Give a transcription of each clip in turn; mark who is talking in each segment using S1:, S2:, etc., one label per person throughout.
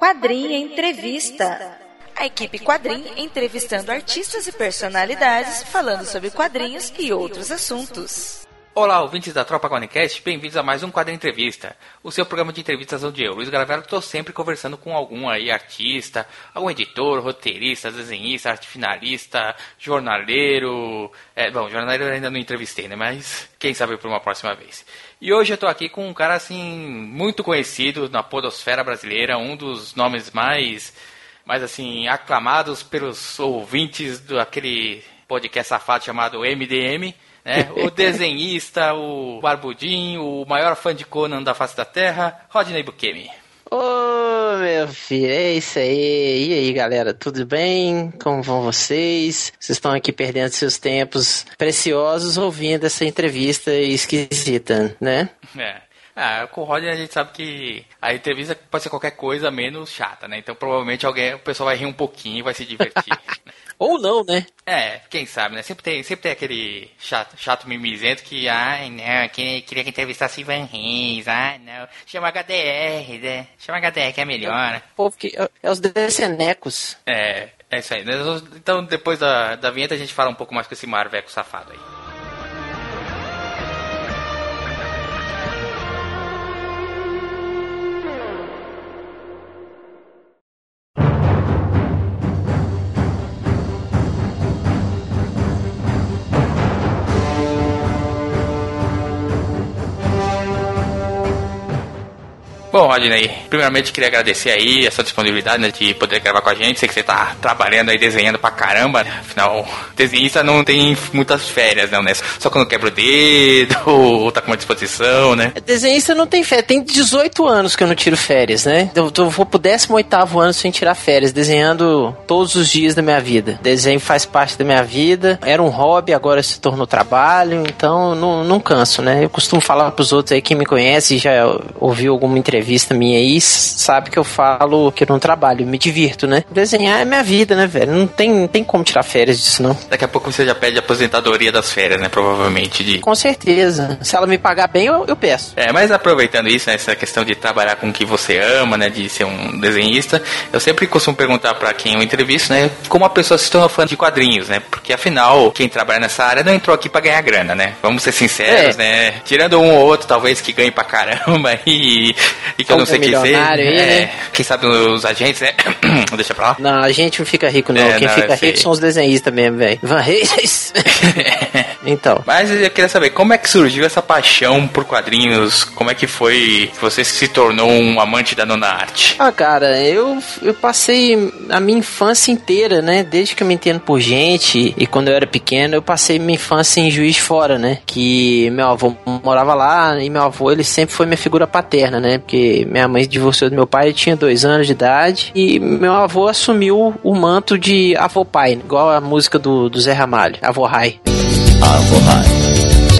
S1: Quadrinha Entrevista. A equipe Quadrim entrevistando artistas e personalidades falando sobre quadrinhos e outros assuntos.
S2: Olá, ouvintes da Tropa Quadrincast, bem-vindos a mais um Quadrinho Entrevista, o seu programa de entrevistas onde eu, Luiz Gravelo, estou sempre conversando com algum aí artista, algum editor, roteirista, desenhista, arte finalista, jornaleiro. É, bom, jornaleiro ainda não entrevistei, né? Mas quem sabe por uma próxima vez. E hoje eu estou aqui com um cara assim muito conhecido na podosfera brasileira, um dos nomes mais, mais assim aclamados pelos ouvintes daquele podcast safado chamado MDM né? O desenhista, o barbudinho, o maior fã de Conan da face da Terra, Rodney Bukemi.
S3: Ô, meu filho, é isso aí. E aí, galera, tudo bem? Como vão vocês? Vocês estão aqui perdendo seus tempos preciosos ouvindo essa entrevista esquisita, né?
S2: É. Ah, com o Rodney a gente sabe que a entrevista pode ser qualquer coisa menos chata, né? Então provavelmente alguém, o pessoal vai rir um pouquinho e vai se divertir.
S3: Ou não, né?
S2: É, quem sabe, né? Sempre tem, sempre tem aquele chato, chato mimizento que, ai, não, que, queria que entrevistasse Ivan Reis, ai, não. Chama HDR, né? Chama HDR que é melhor, né?
S3: O povo que. É os decenecos.
S2: É, é isso aí. Então depois da, da vinheta a gente fala um pouco mais com esse Marveco safado aí. Bom, Rodney, primeiramente queria agradecer aí essa disponibilidade né, de poder gravar com a gente. Sei que você tá trabalhando aí, desenhando pra caramba. Né? Afinal, desenhista não tem muitas férias, não, né? Só quando quebra o dedo ou tá com uma disposição, né?
S3: Desenhista não tem férias. Tem 18 anos que eu não tiro férias, né? Eu, eu vou pro 18 ano sem tirar férias, desenhando todos os dias da minha vida. Desenho faz parte da minha vida. Era um hobby, agora se tornou trabalho, então não, não canso, né? Eu costumo falar pros outros aí, quem me conhece já ouviu alguma entrevista entrevista minha aí, sabe que eu falo que eu não trabalho, me divirto, né? Desenhar é minha vida, né, velho? Não tem, não tem como tirar férias disso, não.
S2: Daqui a pouco você já pede aposentadoria das férias, né? Provavelmente. De...
S3: Com certeza. Se ela me pagar bem, eu, eu peço.
S2: É, mas aproveitando isso, né, essa questão de trabalhar com o que você ama, né? De ser um desenhista, eu sempre costumo perguntar para quem eu entrevisto, né? Como a pessoa se torna fã de quadrinhos, né? Porque afinal, quem trabalha nessa área não entrou aqui para ganhar grana, né? Vamos ser sinceros, é. né? Tirando um ou outro, talvez, que ganhe pra caramba e, eu não sei quem ser. É, né? Quem sabe os agentes, né? Deixa pra lá.
S3: Não, a gente não fica rico, não. É, quem não, fica rico são os desenhistas mesmo, velho. Van Reis. então.
S2: Mas eu queria saber, como é que surgiu essa paixão por quadrinhos? Como é que foi que você se tornou um amante da nona arte?
S3: Ah, cara, eu, eu passei a minha infância inteira, né? Desde que eu me entendo por gente e quando eu era pequeno, eu passei minha infância em Juiz de Fora, né? Que meu avô morava lá e meu avô, ele sempre foi minha figura paterna, né? Porque minha mãe divorciou do meu pai, ele tinha dois anos de idade. E meu avô assumiu o manto de avô-pai, igual a música do, do Zé Ramalho, Avô Rai. Avô.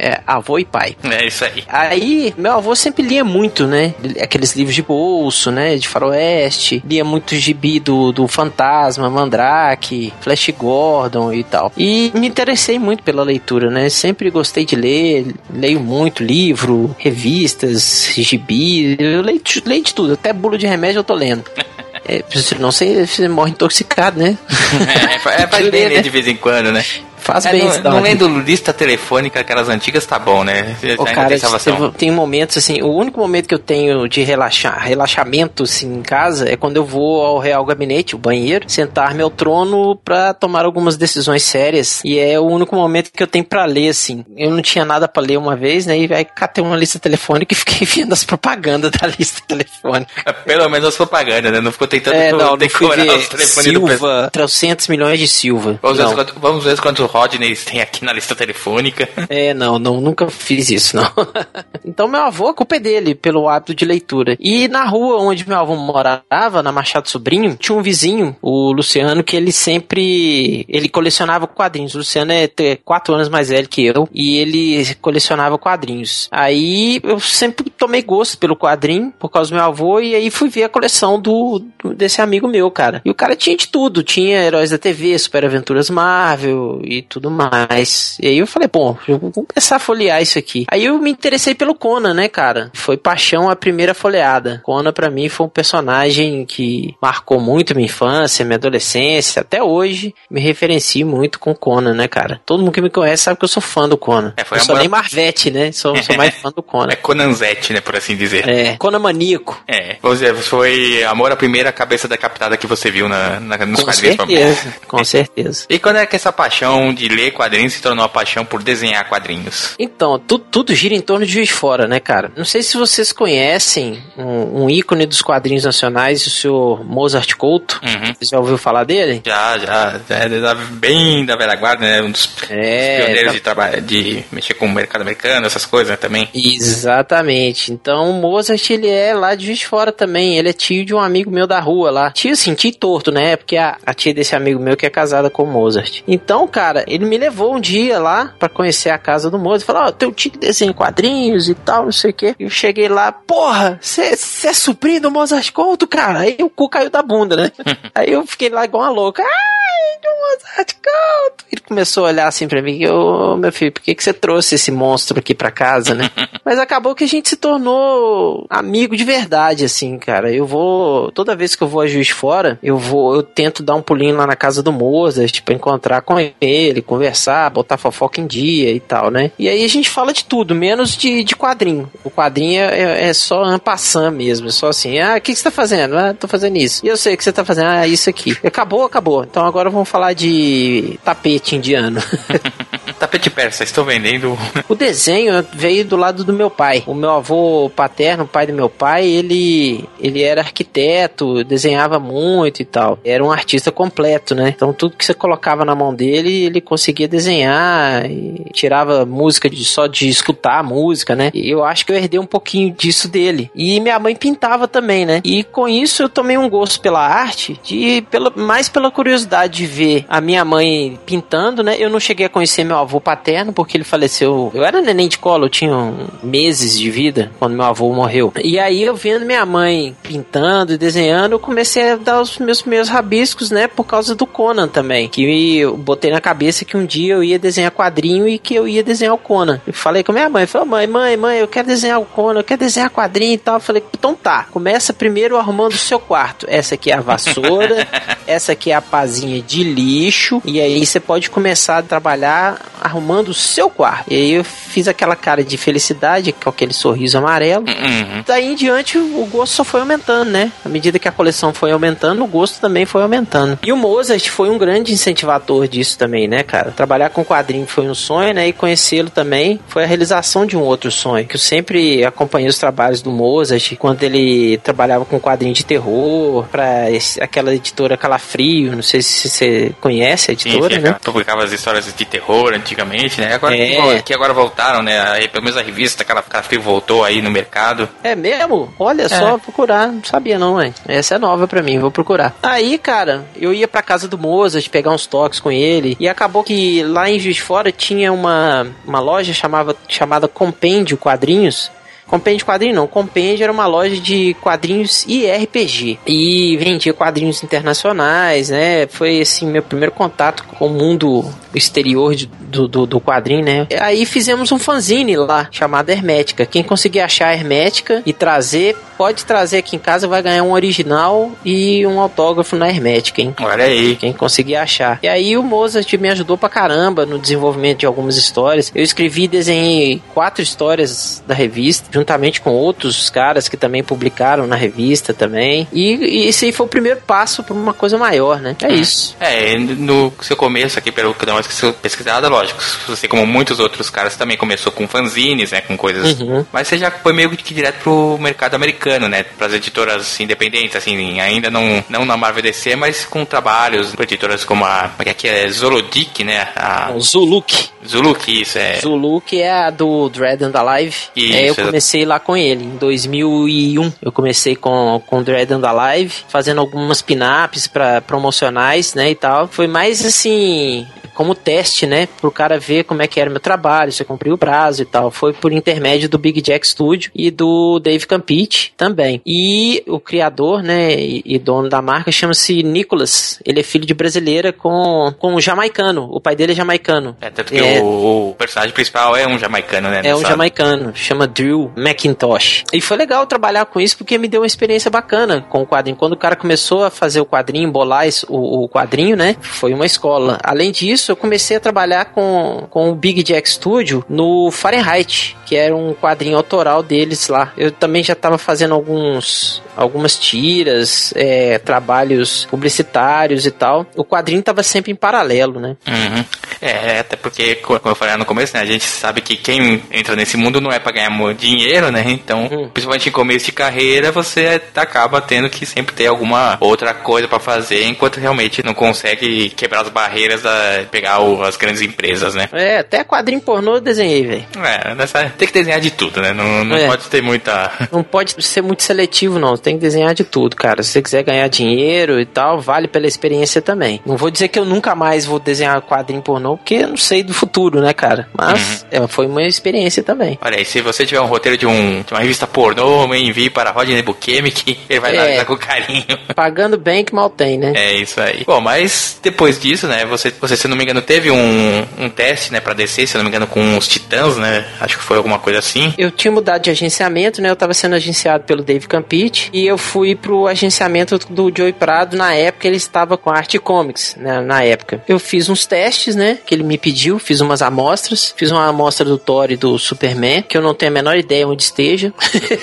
S3: É, avô e pai.
S2: É isso aí.
S3: Aí, meu avô sempre lia muito, né? Aqueles livros de bolso, né? De faroeste. Lia muito gibi do, do Fantasma, Mandrake, Flash Gordon e tal. E me interessei muito pela leitura, né? Sempre gostei de ler. Leio muito livro, revistas, gibi. Eu leio, leio de tudo. Até bolo de remédio eu tô lendo. É, não sei, você morre intoxicado, né?
S2: É, é faz bem ler né? de vez em quando, né?
S3: Faz é, bem
S2: não, não lendo lista telefônica, aquelas antigas, tá bom, né?
S3: O cara, tem, tem momentos assim, o único momento que eu tenho de relaxar, relaxamento assim, em casa é quando eu vou ao Real Gabinete, o banheiro, sentar meu trono pra tomar algumas decisões sérias. E é o único momento que eu tenho pra ler, assim. Eu não tinha nada pra ler uma vez, né? E aí catei uma lista telefônica e fiquei vendo as propagandas da lista telefônica.
S2: É, pelo menos as propagandas, né? Não ficou tentando
S3: é, não, decorar não os telefones Silva, do 300 milhões de Silva.
S2: Vamos ver, quanto, vamos ver quantos Rodney tem aqui na lista telefônica.
S3: É, não, não, nunca fiz isso, não. então meu avô, a culpa é dele, pelo hábito de leitura. E na rua onde meu avô morava, na Machado Sobrinho, tinha um vizinho, o Luciano, que ele sempre, ele colecionava quadrinhos. O Luciano é quatro anos mais velho que eu, e ele colecionava quadrinhos. Aí eu sempre tomei gosto pelo quadrinho, por causa do meu avô, e aí fui ver a coleção do, desse amigo meu, cara. E o cara tinha de tudo, tinha Heróis da TV, Super Aventuras Marvel, e e tudo mais. E aí eu falei, bom, eu vou começar a folhear isso aqui. Aí eu me interessei pelo Conan, né, cara? Foi paixão a primeira folheada. Conan para mim foi um personagem que marcou muito minha infância, minha adolescência, até hoje me referencio muito com Conan, né, cara? Todo mundo que me conhece sabe que eu sou fã do Conan. É, foi eu sou nem Marvete, né? Sou, sou mais fã do Conan.
S2: É Conanzete, né, por assim dizer.
S3: É, Conan maníaco.
S2: É, vamos dizer, foi amor à primeira cabeça decapitada que você viu na, na nos
S3: com
S2: quadrinhos.
S3: Certeza, com certeza.
S2: E quando é que essa paixão de ler quadrinhos se tornou a paixão por desenhar quadrinhos?
S3: Então, tudo, tudo gira em torno de Juiz Fora, né, cara? Não sei se vocês conhecem um, um ícone dos quadrinhos nacionais, o senhor Mozart Couto. Uhum. Você já ouviu falar dele?
S2: Já, já. É bem da velha guarda, né? Um dos, é, pioneiros tá... de, trabalhar, de mexer com o mercado americano, essas coisas né, também.
S3: Exatamente. Então, o Mozart, ele é lá de Juiz Fora também. Ele é tio de um amigo meu da rua lá. Tio, assim, tio torto, né? Porque a, a tia desse amigo meu que é casada com o Mozart. Então, cara, ele me levou um dia lá para conhecer a casa do Mozart. Falou, ó, oh, teu tio que desenha quadrinhos e tal, não sei o quê. Eu cheguei lá, porra, você é sobrinho do Mozart Couto, cara? Aí o cu caiu da bunda, né? Aí eu fiquei lá igual uma louca. Ai, do Mozart Couto. Ele começou a olhar assim pra mim, ô, oh, meu filho, por que, que você trouxe esse monstro aqui pra casa, né? Mas acabou que a gente se tornou amigo de verdade, assim, cara. Eu vou, toda vez que eu vou a Juiz Fora, eu vou, eu tento dar um pulinho lá na casa do Mozart, tipo, encontrar com ele, conversar, botar fofoca em dia e tal, né? E aí a gente fala de tudo, menos de, de quadrinho. O quadrinho é, é só ampassam mesmo, é só assim, ah, o que, que você tá fazendo? Ah, tô fazendo isso. E eu sei que você tá fazendo, ah, isso aqui. Acabou, acabou. Então agora vamos falar de tapete indiano.
S2: tapete persa, estou vendendo.
S3: o desenho veio do lado do meu pai. O meu avô paterno, o pai do meu pai, ele, ele era arquiteto, desenhava muito e tal. Era um artista completo, né? Então tudo que você colocava na mão dele, ele conseguia desenhar e tirava música de, só de escutar a música, né? E eu acho que eu herdei um pouquinho disso dele. E minha mãe pintava também, né? E com isso eu tomei um gosto pela arte, de, pela, mais pela curiosidade de ver a minha mãe pintando, né? Eu não cheguei a conhecer meu avô paterno, porque ele faleceu. Eu era neném de colo, eu tinha meses de vida quando meu avô morreu. E aí eu vendo minha mãe pintando e desenhando, eu comecei a dar os meus primeiros rabiscos, né? Por causa do Conan também. Que eu botei na cabeça que um dia eu ia desenhar quadrinho e que eu ia desenhar o Conan. Eu falei com minha mãe, falei, mãe, mãe, mãe, eu quero desenhar o Conan, eu quero desenhar quadrinho e tal. Eu falei, então tá, começa primeiro arrumando o seu quarto. Essa aqui é a vassoura, essa aqui é a pazinha de lixo, e aí você pode começar a trabalhar arrumando o seu quarto. E aí eu fiz aquela cara de felicidade, com aquele sorriso amarelo. Uhum. Daí em diante o gosto só foi aumentando, né? À medida que a coleção foi aumentando, o gosto também foi aumentando. E o Mozart foi um grande incentivador disso também, né, cara? Trabalhar com quadrinho foi um sonho, né? E conhecê-lo também foi a realização de um outro sonho. Que eu sempre acompanhei os trabalhos do Mozart quando ele trabalhava com quadrinho de terror para aquela editora Calafrio. Não sei se você conhece a editora, Sim, né?
S2: Publicava as histórias de terror antigamente, né? Agora é. que agora voltaram, né? Aí, pelo menos a revista Calafrio voltou aí no mercado.
S3: É mesmo? Olha, é. só procurar. Não sabia não, mãe. Essa é nova para mim, vou procurar. Aí, cara, eu ia pra casa do Mozart pegar uns toques com ele e acabou que lá em Juiz Fora tinha uma, uma loja chamava, chamada Compêndio Quadrinhos Compêndio Quadrinho não, Compêndio era uma loja de quadrinhos e RPG. E vendia quadrinhos internacionais, né? Foi assim meu primeiro contato com o mundo exterior de, do, do, do, quadrinho, né? Aí fizemos um fanzine lá, chamado Hermética. Quem conseguir achar a Hermética e trazer, pode trazer aqui em casa, vai ganhar um original e um autógrafo na Hermética, hein?
S2: Olha aí.
S3: Quem conseguir achar. E aí o Mozart me ajudou pra caramba no desenvolvimento de algumas histórias. Eu escrevi e desenhei quatro histórias da revista, juntamente com outros caras que também publicaram na revista também. E, e esse aí foi o primeiro passo para uma coisa maior, né? É hum. isso.
S2: É, no seu começo aqui, pelo que mais que pesquisada, lógico. Você, como muitos outros caras, também começou com fanzines, né? Com coisas. Uhum. Mas você já foi meio que direto pro mercado americano, né? Pras editoras independentes, assim, ainda não, não na Marvel DC, mas com trabalhos para editoras como a. É que é Zolodic, né? A...
S3: Zuluk.
S2: Zuluk, isso é.
S3: Zuluk é a do Dread and Alive. Isso, é, eu comecei lá com ele, em 2001. Eu comecei com, com Dread and Alive, fazendo algumas pin-ups pra, promocionais, né? E tal. Foi mais assim como teste, né? Pro cara ver como é que era meu trabalho, se eu cumpri o prazo e tal. Foi por intermédio do Big Jack Studio e do Dave Campite também. E o criador, né, e, e dono da marca chama-se Nicholas. Ele é filho de brasileira com, com um jamaicano. O pai dele é jamaicano.
S2: É, tanto que é, o, o, personagem principal é um jamaicano, né?
S3: É um jamaicano. Chama Drew McIntosh. E foi legal trabalhar com isso porque me deu uma experiência bacana com o quadrinho. Quando o cara começou a fazer o quadrinho, bolar o, o quadrinho, né? Foi uma escola. Além disso, eu comecei a trabalhar com, com o Big Jack Studio no Fahrenheit, que era um quadrinho autoral deles lá. Eu também já estava fazendo alguns algumas tiras, é, trabalhos publicitários e tal. O quadrinho estava sempre em paralelo, né?
S2: Uhum. É, até porque, como eu falei no começo, né, a gente sabe que quem entra nesse mundo não é para ganhar dinheiro, né? Então, uhum. principalmente em começo de carreira, você acaba tendo que sempre ter alguma outra coisa para fazer, enquanto realmente não consegue quebrar as barreiras da pegar o, as grandes empresas, né?
S3: É, até quadrinho pornô eu desenhei, velho.
S2: É, nessa, tem que desenhar de tudo, né? Não, não é. pode ter muita.
S3: Não pode ser muito seletivo, não. Tem que desenhar de tudo, cara. Se você quiser ganhar dinheiro e tal, vale pela experiência também. Não vou dizer que eu nunca mais vou desenhar quadrinho pornô, porque eu não sei do futuro, né, cara? Mas uhum. é, foi uma experiência também.
S2: Olha aí, se você tiver um roteiro de, um, de uma revista pornô, me envie para Rodney Bukemi, que ele vai é, dar com carinho.
S3: Pagando bem que mal tem, né?
S2: É isso aí. Bom, mas depois disso, né, você, você se não me engano, teve um, um teste, né, pra descer, se não me engano, com os Titãs, né? Acho que foi alguma coisa assim.
S3: Eu tinha mudado de agenciamento, né? Eu tava sendo agenciado pelo Dave Campite e eu fui pro agenciamento do Joey Prado. Na época ele estava com a Art Comics, né? Na época. Eu fiz uns testes, né? Que ele me pediu, fiz umas amostras. Fiz uma amostra do Thor e do Superman, que eu não tenho a menor ideia onde esteja.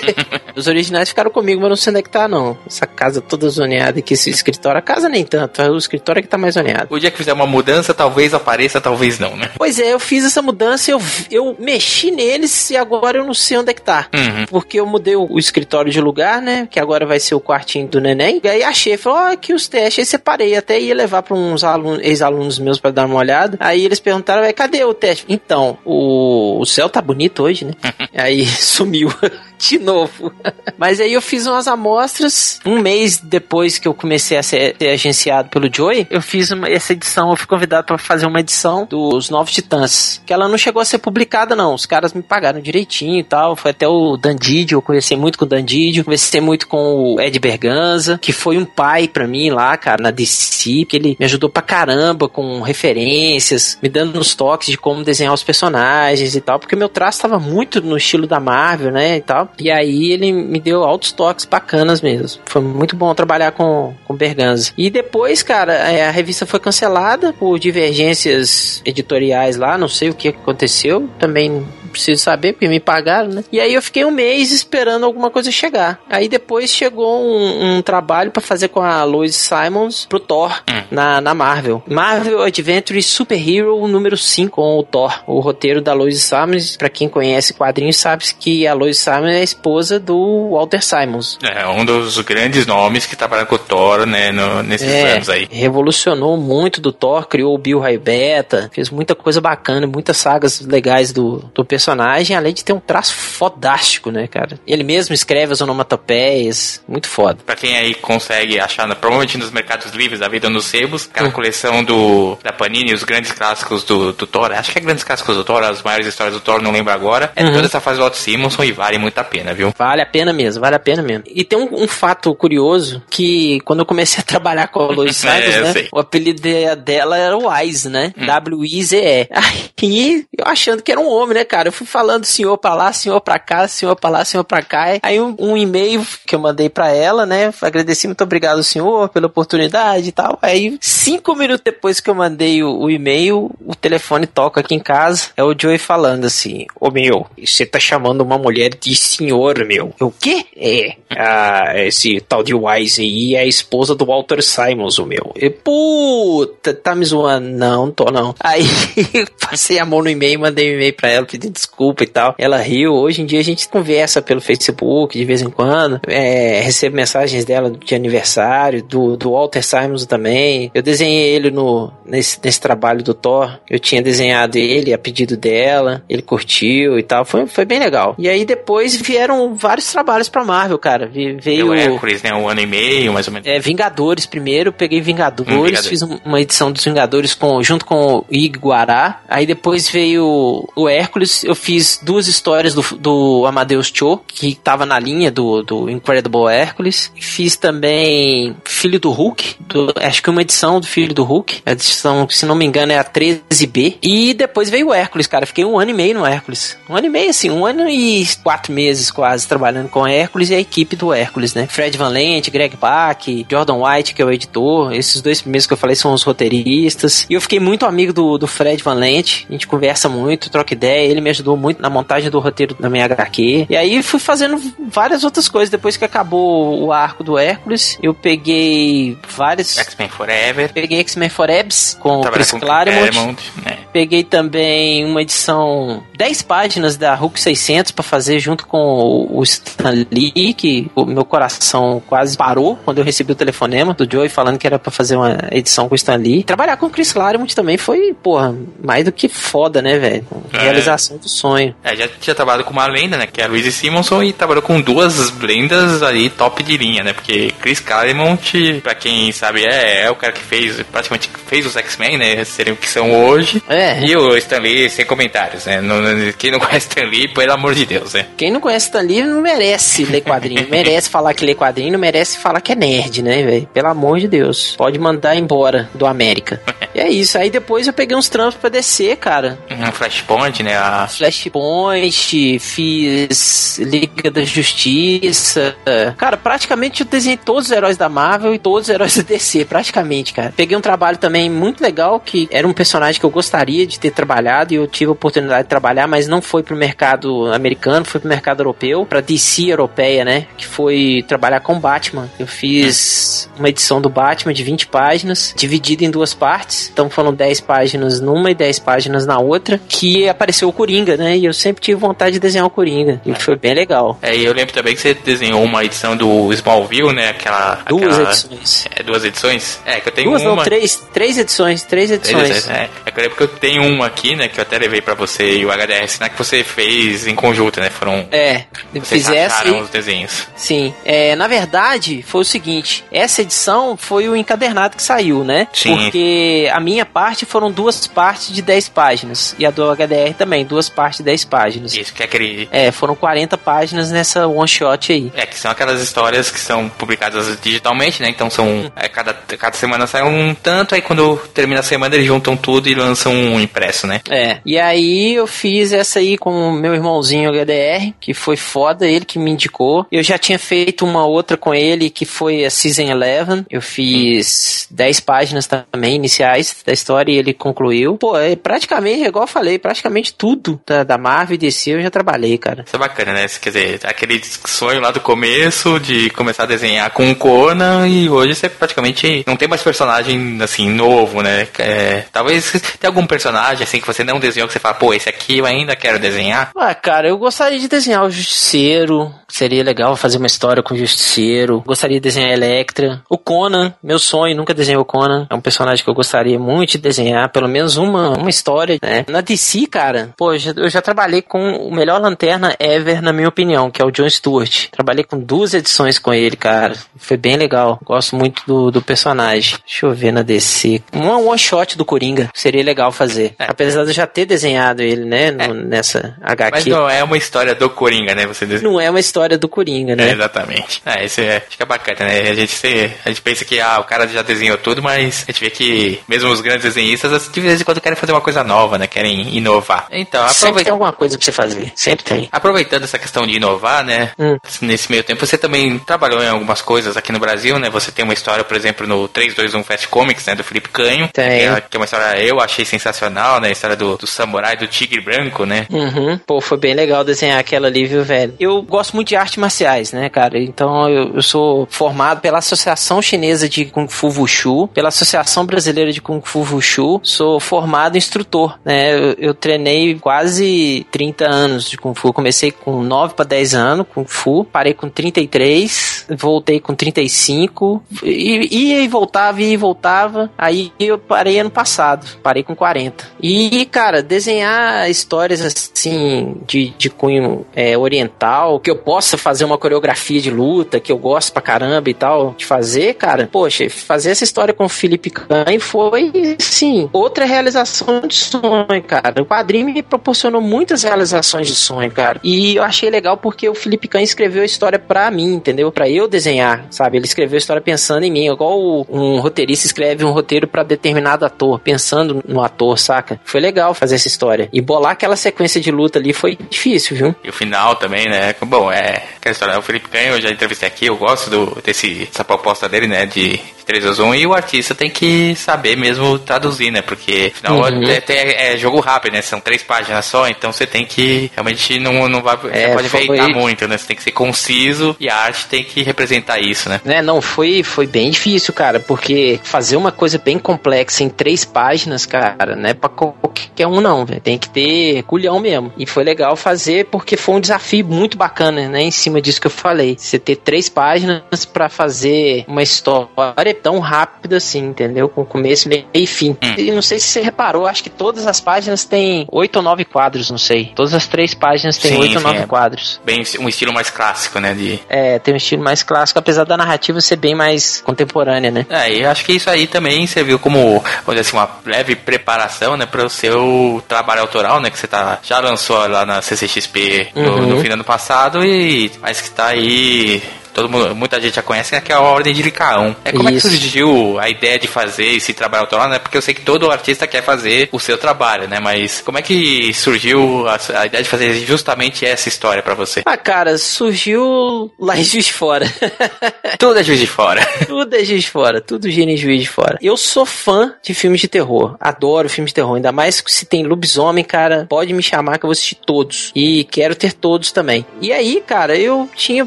S3: Os originais ficaram comigo, mas não sei onde é que tá, não. Essa casa toda zoneada aqui, esse escritório. A casa nem tanto, é o escritório é que tá mais zoneado.
S2: O dia que fizer uma mudança, talvez apareça, talvez não, né?
S3: Pois é, eu fiz essa mudança, eu, eu mexi neles e agora eu não sei onde é que tá. Uhum. Porque eu mudei o, o, escritório de lugar, né? Que agora vai ser o quartinho do neném. E aí achei, falou, ó, oh, aqui os testes. Aí separei, até ia levar para uns ex-alunos meus para dar uma olhada. Aí eles perguntaram, cadê o teste? Então, o, o céu tá bonito hoje, né? aí sumiu de novo. Mas aí eu fiz umas amostras. Um mês depois que eu comecei a ser, agenciado pelo Joey, eu fiz uma, essa edição. Eu fui convidado para fazer uma edição dos Novos Titãs. Que ela não chegou a ser publicada, não. Os caras me pagaram direitinho e tal. Foi até o Dandidio. Eu conversei muito com o Dandidio. Conversei muito com o Ed Berganza, que foi um pai para mim lá, cara, na DC. Que ele me ajudou pra caramba com referências, me dando uns toques de como desenhar os personagens e tal. Porque meu traço tava muito no estilo da Marvel, né? E tal. E aí ele me deu altos toques bacanas mesmo. Foi muito bom trabalhar com, com Berganza. E depois, cara, é, a revista foi cancelada por divergências editoriais lá, não sei o que aconteceu. Também preciso saber, porque me pagaram, né? E aí eu fiquei um mês esperando alguma coisa chegar. Aí depois chegou um, um trabalho para fazer com a Lois Simons pro Thor hum. na, na Marvel. Marvel Adventure Super Hero número 5 com o Thor. O roteiro da Lois Simons, para quem conhece quadrinhos, sabe que a Lois Simons é a esposa do Walter Simons.
S2: É, um dos grandes nomes que trabalha com o Thor, né, no, nesses é, anos aí.
S3: Revolucionou muito do Thor, criou o Bill Raibeta, fez muita coisa bacana, muitas sagas legais do, do personagem personagem, além de ter um traço fodástico, né, cara? Ele mesmo escreve as onomatopeias, muito foda.
S2: Pra quem aí consegue achar, provavelmente nos mercados livres da vida nos sebos, aquela hum. coleção do da Panini, os grandes clássicos do, do Thor, acho que é grandes clássicos do Thor, as maiores histórias do Thor, não lembro agora, é uhum. toda essa fase do Otto Simonson e vale muito a pena, viu?
S3: Vale a pena mesmo, vale a pena mesmo. E tem um, um fato curioso, que quando eu comecei a trabalhar com a Lois Simons, é, né, o apelido dela era Wise, né? Hum. W-I-Z-E. Aí, eu achando que era um homem, né, cara? Eu fui falando senhor pra lá, senhor pra cá, senhor pra lá, senhor pra cá. Aí um, um e-mail que eu mandei pra ela, né? Agradeci, muito obrigado, senhor, pela oportunidade e tal. Aí, cinco minutos depois que eu mandei o, o e-mail, o telefone toca aqui em casa. É o Joey falando assim: Ô meu, você tá chamando uma mulher de senhor, meu. Eu, o quê? É, ah, esse tal de Wise aí é a esposa do Walter Simons, o meu. E, puta, tá me zoando? Não, tô não. Aí, passei a mão no e-mail, mandei um e-mail pra ela pedindo desculpa e tal. Ela riu. Hoje em dia a gente conversa pelo Facebook de vez em quando. É, recebo mensagens dela de aniversário, do, do Walter Simons também. Eu desenhei ele no, nesse, nesse trabalho do Thor. Eu tinha desenhado ele a pedido dela. Ele curtiu e tal. Foi, foi bem legal. E aí depois vieram vários trabalhos pra Marvel, cara. Veio.
S2: O Hércules, né? Um ano e meio, mais ou menos.
S3: É, Vingadores primeiro. Peguei Vingadores. Hum, Vingadores. Fiz uma edição dos Vingadores com, junto com o Iguará. Aí depois veio o Hércules. Eu fiz duas histórias do, do Amadeus Cho, que tava na linha do, do Incredible Hércules. Fiz também Filho do Hulk. Do, acho que uma edição do Filho do Hulk. A edição, se não me engano, é a 13B. E depois veio o Hércules, cara. Fiquei um ano e meio no Hércules. Um ano e meio, assim, um ano e quatro meses quase trabalhando com Hércules e a equipe do Hércules, né? Fred Van Lent, Greg Bach, Jordan White, que é o editor. Esses dois primeiros que eu falei são os roteiristas. E eu fiquei muito amigo do, do Fred Van Lent. A gente conversa muito, troca ideia. Ele me ajudou muito na montagem do roteiro da minha HQ. E aí fui fazendo várias outras coisas. Depois que acabou o arco do Hércules, eu peguei vários.
S2: X-Men Forever.
S3: Peguei X-Men Forever com o Chris Claremont. Claremont né? Peguei também uma edição 10 páginas da Hulk 600 para fazer junto com o Stan Lee, que o meu coração quase parou quando eu recebi o telefonema do Joey falando que era para fazer uma edição com o Stan Lee. Trabalhar com o Chris Claremont também foi, porra, mais do que foda, né, velho? É. Realização do sonho.
S2: É, já tinha trabalhado com uma lenda, né, que é a Louise Simonson e trabalhou com duas lendas ali top de linha, né, porque Chris Claremont, pra quem sabe, é, é o cara que fez, praticamente fez os X-Men, né, serem o que são hoje.
S3: É.
S2: E o Stan Lee, sem comentários, né, não, quem não conhece Stan Lee, pelo amor de Deus, né.
S3: Quem não conhece Stan Lee não merece ler quadrinho, merece falar que lê quadrinho, não merece falar que é nerd, né, velho, pelo amor de Deus. Pode mandar embora do América. E é isso, aí depois eu peguei uns trampos pra descer, cara.
S2: Um Flashpoint, né, a...
S3: Flashpoint, fiz Liga da Justiça. Cara, praticamente eu desenhei todos os heróis da Marvel e todos os heróis da DC, praticamente, cara. Peguei um trabalho também muito legal, que era um personagem que eu gostaria de ter trabalhado e eu tive a oportunidade de trabalhar, mas não foi pro mercado americano, foi pro mercado europeu, pra DC europeia, né? Que foi trabalhar com Batman. Eu fiz uma edição do Batman de 20 páginas, dividida em duas partes. Então foram 10 páginas numa e 10 páginas na outra, que apareceu o Coringa, né? E eu sempre tive vontade de desenhar o Coringa. E foi bem legal.
S2: É, e eu lembro também que você desenhou uma edição do Smallville, né? Aquela.
S3: Duas
S2: aquela...
S3: edições.
S2: É, duas edições? É, que eu tenho
S3: duas,
S2: uma.
S3: Não, três, três edições, três edições. Três edições
S2: é. é que eu lembro que eu tenho uma aqui, né? Que eu até levei pra você e o HDR assinar que você fez em conjunto, né? Foram.
S3: É, fizesse.
S2: os desenhos.
S3: Sim. É, na verdade, foi o seguinte: essa edição foi o encadernado que saiu, né?
S2: Sim.
S3: Porque a minha parte foram duas partes de 10 páginas. E a do HDR também, duas partes de 10 páginas.
S2: Isso, que é aquele.
S3: É, foram 40 páginas nessa one shot aí.
S2: É, que são aquelas histórias que são publicadas digitalmente, né? Então são. Hum. É, cada, cada semana sai um tanto, aí quando termina a semana eles juntam tudo e lançam um impresso, né?
S3: É. E aí eu fiz essa aí com o meu irmãozinho HDR, que foi foda, ele que me indicou. Eu já tinha feito uma outra com ele, que foi a Season 11. Eu fiz 10 páginas também iniciais da história e ele concluiu. Pô, é praticamente, igual eu falei, praticamente tudo da, da Marvel e DC eu já trabalhei, cara.
S2: Isso é bacana, né? Quer dizer, aquele sonho lá do começo de começar a desenhar com o Conan e hoje você praticamente não tem mais personagem assim novo, né? É, talvez tenha algum personagem assim que você não desenhou que você fala, pô, esse aqui eu ainda quero desenhar.
S3: Ah, cara, eu gostaria de desenhar o Justiceiro. Seria legal fazer uma história com o Justiceiro. Gostaria de desenhar a Electra. O Conan, meu sonho, nunca desenhei o Conan. É um personagem que eu gostaria muito de desenhar. Pelo menos uma, uma história, né? Na DC, cara, pô, eu já, eu já trabalhei com o melhor lanterna ever, na minha opinião, que é o John Stewart. Trabalhei com duas edições com ele, cara. Foi bem legal. Gosto muito do, do personagem. Deixa eu ver na DC. Um one shot do Coringa. Seria legal fazer. É. Apesar de eu já ter desenhado ele, né? No, é. Nessa HQ.
S2: Mas não é uma história do Coringa, né? Você
S3: Não é uma história do Coringa, né?
S2: É, exatamente. É, isso é, é bacana, né? A gente, a gente pensa que ah, o cara já desenhou tudo, mas a gente vê que mesmo os grandes desenhistas, de vez em quando querem fazer uma coisa nova, né? Querem inovar. Então,
S3: aproveita... Sempre tem alguma coisa pra você fazer. Sempre tem.
S2: Aproveitando essa questão de inovar, né? Hum. Nesse meio tempo, você também trabalhou em algumas coisas aqui no Brasil, né? Você tem uma história, por exemplo, no 321 Fast Comics, né? Do Felipe Canho.
S3: Tem.
S2: Que é, é uma história eu achei sensacional, né? A história do, do samurai, do tigre branco, né?
S3: Uhum. Pô, foi bem legal desenhar aquela ali, viu, velho? Eu gosto muito de artes marciais, né, cara? Então eu, eu sou formado pela Associação Chinesa de Kung Fu Wushu, pela Associação Brasileira de Kung Fu Wushu, sou formado instrutor, né? Eu, eu treinei quase 30 anos de Kung Fu. Comecei com 9 para 10 anos Kung Fu, parei com 33, voltei com 35 e ia e voltava, ia e voltava. Aí eu parei ano passado, parei com 40. E, cara, desenhar histórias assim de, de cunho é, oriental, que eu possa fazer uma coreografia de luta, que eu gosto pra caramba e tal, de fazer, cara, poxa, fazer essa história com o Felipe Canho foi, sim, outra realização de sonho, cara. O quadrinho me proporcionou muitas realizações de sonho, cara. E eu achei legal porque o Felipe Canho escreveu a história pra mim, entendeu? Pra eu desenhar, sabe? Ele escreveu a história pensando em mim, igual um roteirista escreve um roteiro para determinado ator, pensando no ator, saca? Foi legal fazer essa história. E bolar aquela sequência de luta ali foi difícil, viu?
S2: E o final também, né? Bom, é aquela história. O Felipe Canho, eu já entrevistei aqui, eu gosto do, desse, dessa proposta dele, né? De 3 2 1 e o artista tem que saber mesmo traduzir, né? Porque afinal uhum. é, é, é, jogo rápido, né? São três páginas só, então você tem que realmente não, não vai, é, pode foi... enfeitar muito, né? Você tem que ser conciso e a arte tem que representar isso, né?
S3: É, não, foi, foi bem difícil, cara, porque fazer uma coisa bem complexa em três páginas, cara, não é pra qualquer um não, velho. Tem que ter culhão mesmo. E foi legal fazer porque foi um desafio muito bacana, né? Em cima disso que eu falei. Você ter três páginas para fazer uma história tão rápido assim, entendeu? Com começo, meio e fim. Hum. E não sei se você reparou, acho que todas as páginas têm oito ou nove quadros, não sei. Todas as três páginas têm oito ou nove é quadros.
S2: Bem, um estilo mais clássico, né? De...
S3: É, tem um estilo mais clássico, apesar da narrativa ser bem mais contemporânea, né?
S2: É, e acho que isso aí também serviu como, vamos dizer assim, uma leve preparação, né, para o seu trabalho autoral, né, que você tá, já lançou lá na CCXP no, uhum. no fim do ano passado e mas que tá aí todo mundo, muita gente já conhece, que é a Ordem de Licaão. É como Isso. é que surgiu a ideia de fazer esse trabalho autoral, né? Porque eu sei que todo artista quer fazer o seu trabalho, né? Mas como é que surgiu a, a ideia de fazer justamente essa história para você?
S3: Ah, cara, surgiu lá em Juiz de Fora.
S2: tudo é Juiz de Fora.
S3: tudo é Juiz de Fora, tudo gira em Juiz de Fora. Eu sou fã de filmes de terror, adoro filmes de terror, ainda mais se tem lobisomem, cara, pode me chamar que eu vou assistir todos. E quero ter todos também. E aí, cara, eu tinha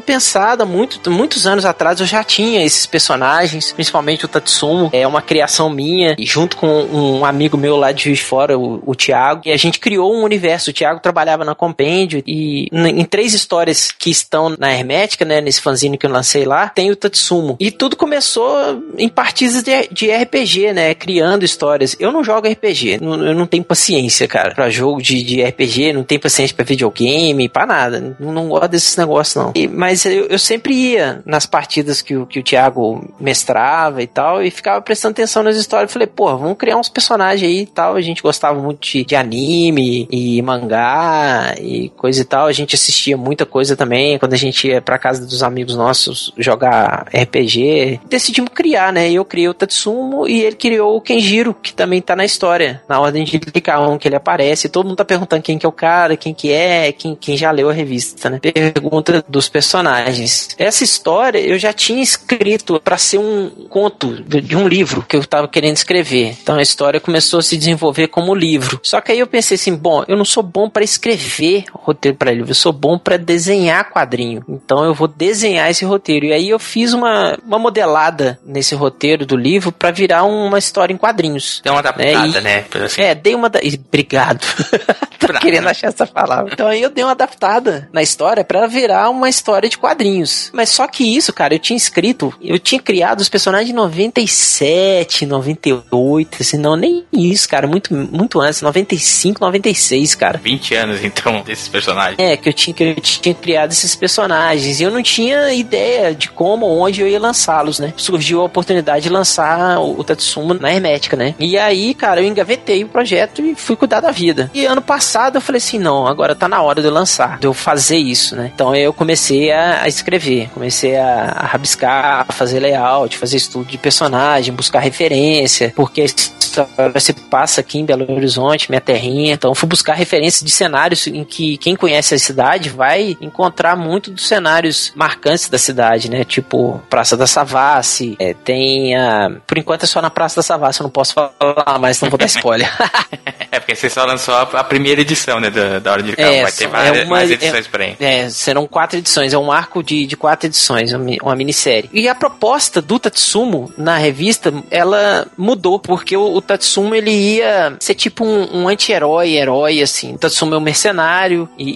S3: pensado há muito muitos anos atrás eu já tinha esses personagens, principalmente o Tatsumo. É uma criação minha, e junto com um amigo meu lá de Fora, o, o Thiago, e a gente criou um universo. O Thiago trabalhava na Compêndio e em três histórias que estão na Hermética, né, nesse fanzine que eu lancei lá, tem o Tatsumo. E tudo começou em partidas de, de RPG, né, criando histórias. Eu não jogo RPG, eu não tenho paciência, cara, pra jogo de, de RPG, não tenho paciência pra videogame, pra nada. Não, não gosto desses negócios, não. E, mas eu, eu sempre ia nas partidas que o, que o Thiago mestrava e tal, e ficava prestando atenção nas histórias. Falei, pô, vamos criar uns personagens aí e tal. A gente gostava muito de, de anime e mangá e coisa e tal. A gente assistia muita coisa também quando a gente ia pra casa dos amigos nossos jogar RPG. Decidimos criar, né? Eu criei o Tatsumo e ele criou o Kenjiro, que também tá na história, na ordem de Licaon, que ele aparece. Todo mundo tá perguntando quem que é o cara, quem que é, quem, quem já leu a revista, né? Pergunta dos personagens. Essa história eu já tinha escrito para ser um conto de um livro que eu estava querendo escrever. Então a história começou a se desenvolver como livro. Só que aí eu pensei assim, bom, eu não sou bom para escrever roteiro para livro, eu sou bom para desenhar quadrinho. Então eu vou desenhar esse roteiro. E aí eu fiz uma, uma modelada nesse roteiro do livro para virar uma história em quadrinhos.
S2: Deu uma adaptada, né?
S3: E, né? Assim. É, dei uma. Da... Obrigado. Tô querendo achar essa palavra. Então aí eu dei uma adaptada na história para virar uma história de quadrinhos. Mas só que isso, cara, eu tinha escrito, eu tinha criado os personagens em 97, 98, assim, não, nem isso, cara, muito, muito antes, 95, 96, cara.
S2: 20 anos, então, desses personagens.
S3: É, que eu tinha, que eu tinha criado esses personagens, e eu não tinha ideia de como, onde eu ia lançá-los, né? Surgiu a oportunidade de lançar o, o Tatsumo na Hermética, né? E aí, cara, eu engavetei o projeto e fui cuidar da vida. E ano passado eu falei assim, não, agora tá na hora de eu lançar, de eu fazer isso, né? Então eu comecei a, a escrever, comecei a a, rabiscar, fazer layout, fazer estudo de personagem, buscar referência, porque história se passa aqui em Belo Horizonte, minha terrinha. Então fui buscar referências de cenários em que quem conhece a cidade vai encontrar muito dos cenários marcantes da cidade, né? Tipo Praça da Savassi, é, tem a... Por enquanto é só na Praça da Savassi, eu não posso falar, mas não vou dar spoiler.
S2: é porque você só lançou a, a primeira edição, né, da, da Hora de Carro.
S3: É,
S2: Vai ter
S3: é
S2: várias,
S3: uma-
S2: mais
S3: é-
S2: edições por aí.
S3: É, serão quatro edições, é um arco de, de quatro edições, uma, mi- uma minissérie. E a proposta do Tatsumo na revista, ela mudou, porque o, o Tatsumo ele ia ser tipo um, um anti-herói, herói, assim. O Tatsumo é um mercenário e,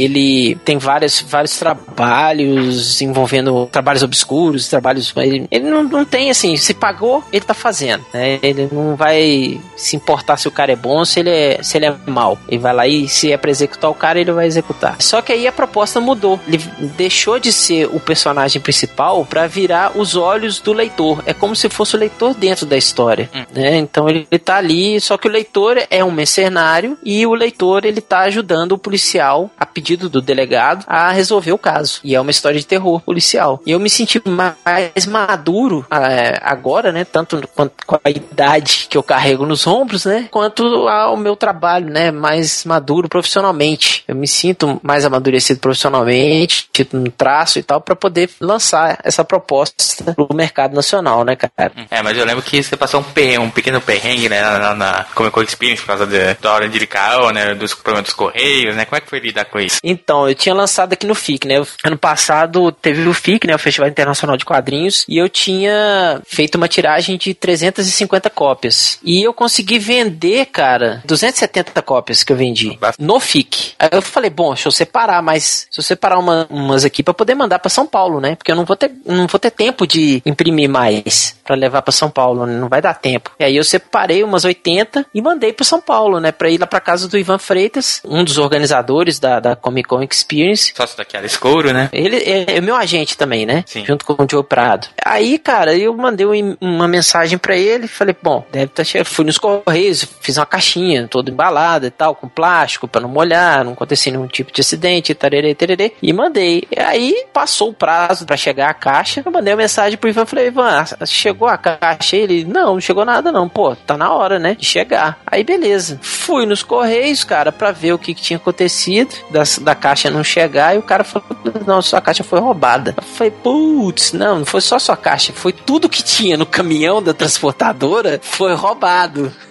S3: e ele tem vários, vários trabalhos envolvendo trabalhos obscuros, trabalhos. Ele, ele não, não tem assim, se pagou, ele tá fazendo. né? Ele não vai se importar se o cara é bom se ele é, se ele é mal. Ele vai lá e se é pra executar o cara, ele vai executar. Só que aí a proposta mudou. Ele deixou de ser o personagem principal pra virar os olhos do leitor. É como se fosse o leitor dentro da história. Né? Então ele, ele tá ali, só que o leitor é um mercenário e o leitor ele tá ajudando o policial, a pedido do delegado, a resolver o caso. E é uma história de terror policial. E eu me senti mais maduro é, agora, né? Tanto quanto com a idade que eu carrego nos ombros, né? Quanto ao meu trabalho, né? Mais maduro profissionalmente. Eu me sinto mais amadurecido profissionalmente, tipo, no traço e tal, para poder lançar essa proposta pro mercado nacional, né, cara?
S2: É, mas eu lembro que você passou um, perrengue, um pequeno perrengue, né, na, na Comic Con Experience por causa de- da hora de Licao, né, dos problemas dos Correios, né, como é que foi lidar com isso?
S3: Então, eu tinha lançado aqui no FIC, né? Ano passado teve o FIC, né? O Festival Internacional de Quadrinhos, e eu tinha feito uma tiragem de 350 cópias. E eu consegui vender, cara, 270 cópias que eu vendi no FIC. Aí eu falei, bom, deixa eu separar, mas se eu separar uma- umas aqui pra poder mandar pra São Paulo, né? Porque eu não vou ter, não vou ter tempo de imprimir mais pra levar pra São Paulo, né? não vai dar tempo. E aí eu separei umas 80 e mandei pra São Paulo, né? Pra ir lá pra casa do Ivan Freitas, um dos organizadores da, da Comic Con Experience.
S2: Sócio daquela escuro, né?
S3: Ele é, é meu agente também, né?
S2: Sim.
S3: Junto com o Joe Prado. Aí, cara, eu mandei um- uma mensagem pra ele, falei, bom, deve estar chegando. Fui nos correios, fiz uma caixinha toda embalada e tal, com plástico pra não molhar, não acontecer nenhum tipo de acidente, tarerê, tererê, e mandei. E aí passou o prazo pra chegar a caixa. Eu mandei uma mensagem pro Ivan, falei, Ivan, chegou a caixa? Ele, não, não chegou nada não. Pô, tá na hora, né, de chegar. Aí, beleza. Fui nos correios, cara, pra ver o que, que tinha acontecido, da, da caixa não chegar, e o cara falou, não, sua caixa foi roubada. Eu falei, putz, não, não foi só sua caixa, foi tudo que tinha no caminhão da transportadora, foi roubado.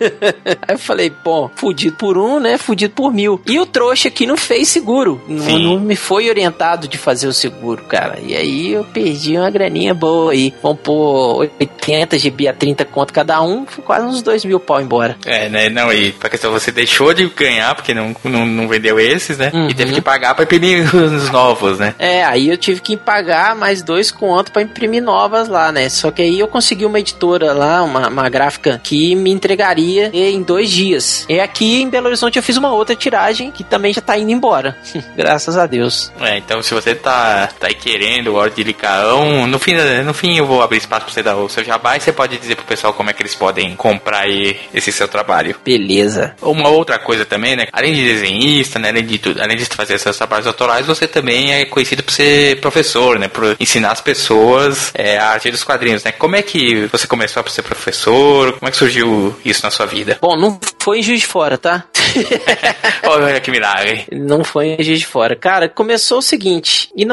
S3: Aí eu falei, bom, fudido por um, né, fudido por mil. E o trouxa aqui não fez seguro, não, não me foi orientado de fazer o seguro, cara. E aí eu perdi uma graninha boa aí. Vamos pôr 80 GB a 30 conto cada um, foi quase uns 2 mil pau embora.
S2: É, né, não, e pra questão você deixou de ganhar, porque não, não, não vendeu esses, né,
S3: Uhum.
S2: e teve que pagar pra imprimir os novos, né.
S3: É, aí eu tive que pagar mais dois contos pra imprimir novas lá, né? Só que aí eu consegui uma editora lá, uma, uma gráfica, que me entregaria em dois dias. E aqui em Belo Horizonte eu fiz uma outra tiragem que também já tá indo embora. Graças a Deus.
S2: É, então se você tá, tá querendo o Hora de Licaão, no fim, no fim eu vou abrir espaço pra você dar o seu jabá e você pode dizer pro pessoal como é que eles podem comprar aí esse seu trabalho.
S3: Beleza.
S2: Uma outra coisa também, né? Além de desenhista, né? Além de tudo, além de fazer seus trabalhos autorais, você também é conhecido por ser professor, né? Por ensinar as pessoas é, a arte dos quadrinhos, né? Como é que você começou a ser professor? Como é que surgiu isso na sua vida?
S3: Bom, não foi em Juiz de Fora, tá?
S2: Olha que milagre.
S3: Não foi em Juiz de Fora. Cara, começou o seguinte: em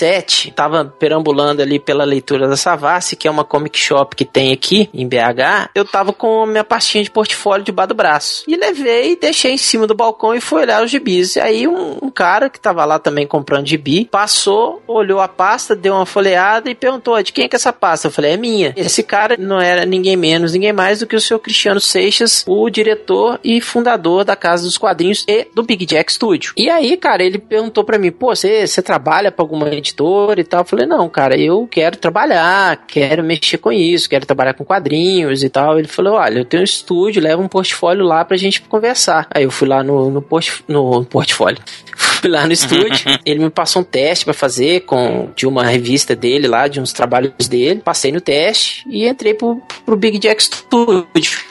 S3: 97, tava perambulando ali pela leitura da Savassi, que é uma comic shop que tem aqui em BH. Eu tava com a minha pastinha de portfólio debaixo do braço. E levei, deixei em cima do balcão e fui olhar os gibis. E aí um, um cara que tava lá também comprando gibi passou, olhou a pasta, deu uma folheada e perguntou: de quem é que é essa pasta? Eu falei: é minha. Esse cara não era ninguém menos, ninguém mais do que o seu Cristiano Seixas, o diretor e fundador da Casa dos Quadrinhos e do Big Jack Studio. E aí, cara, ele perguntou pra mim: pô, você, você trabalha pra alguma editora e tal? Eu falei: não, cara, eu quero trabalhar, quero mexer com isso, quero trabalhar com quadrinhos e tal. Ele falou: olha, eu tenho um estúdio, leva um portfólio lá pra gente conversar. Aí eu fui lá no, no, portf- no portfólio. Lá no estúdio, ele me passou um teste pra fazer com de uma revista dele lá, de uns trabalhos dele. Passei no teste e entrei pro, pro Big Jack Studio.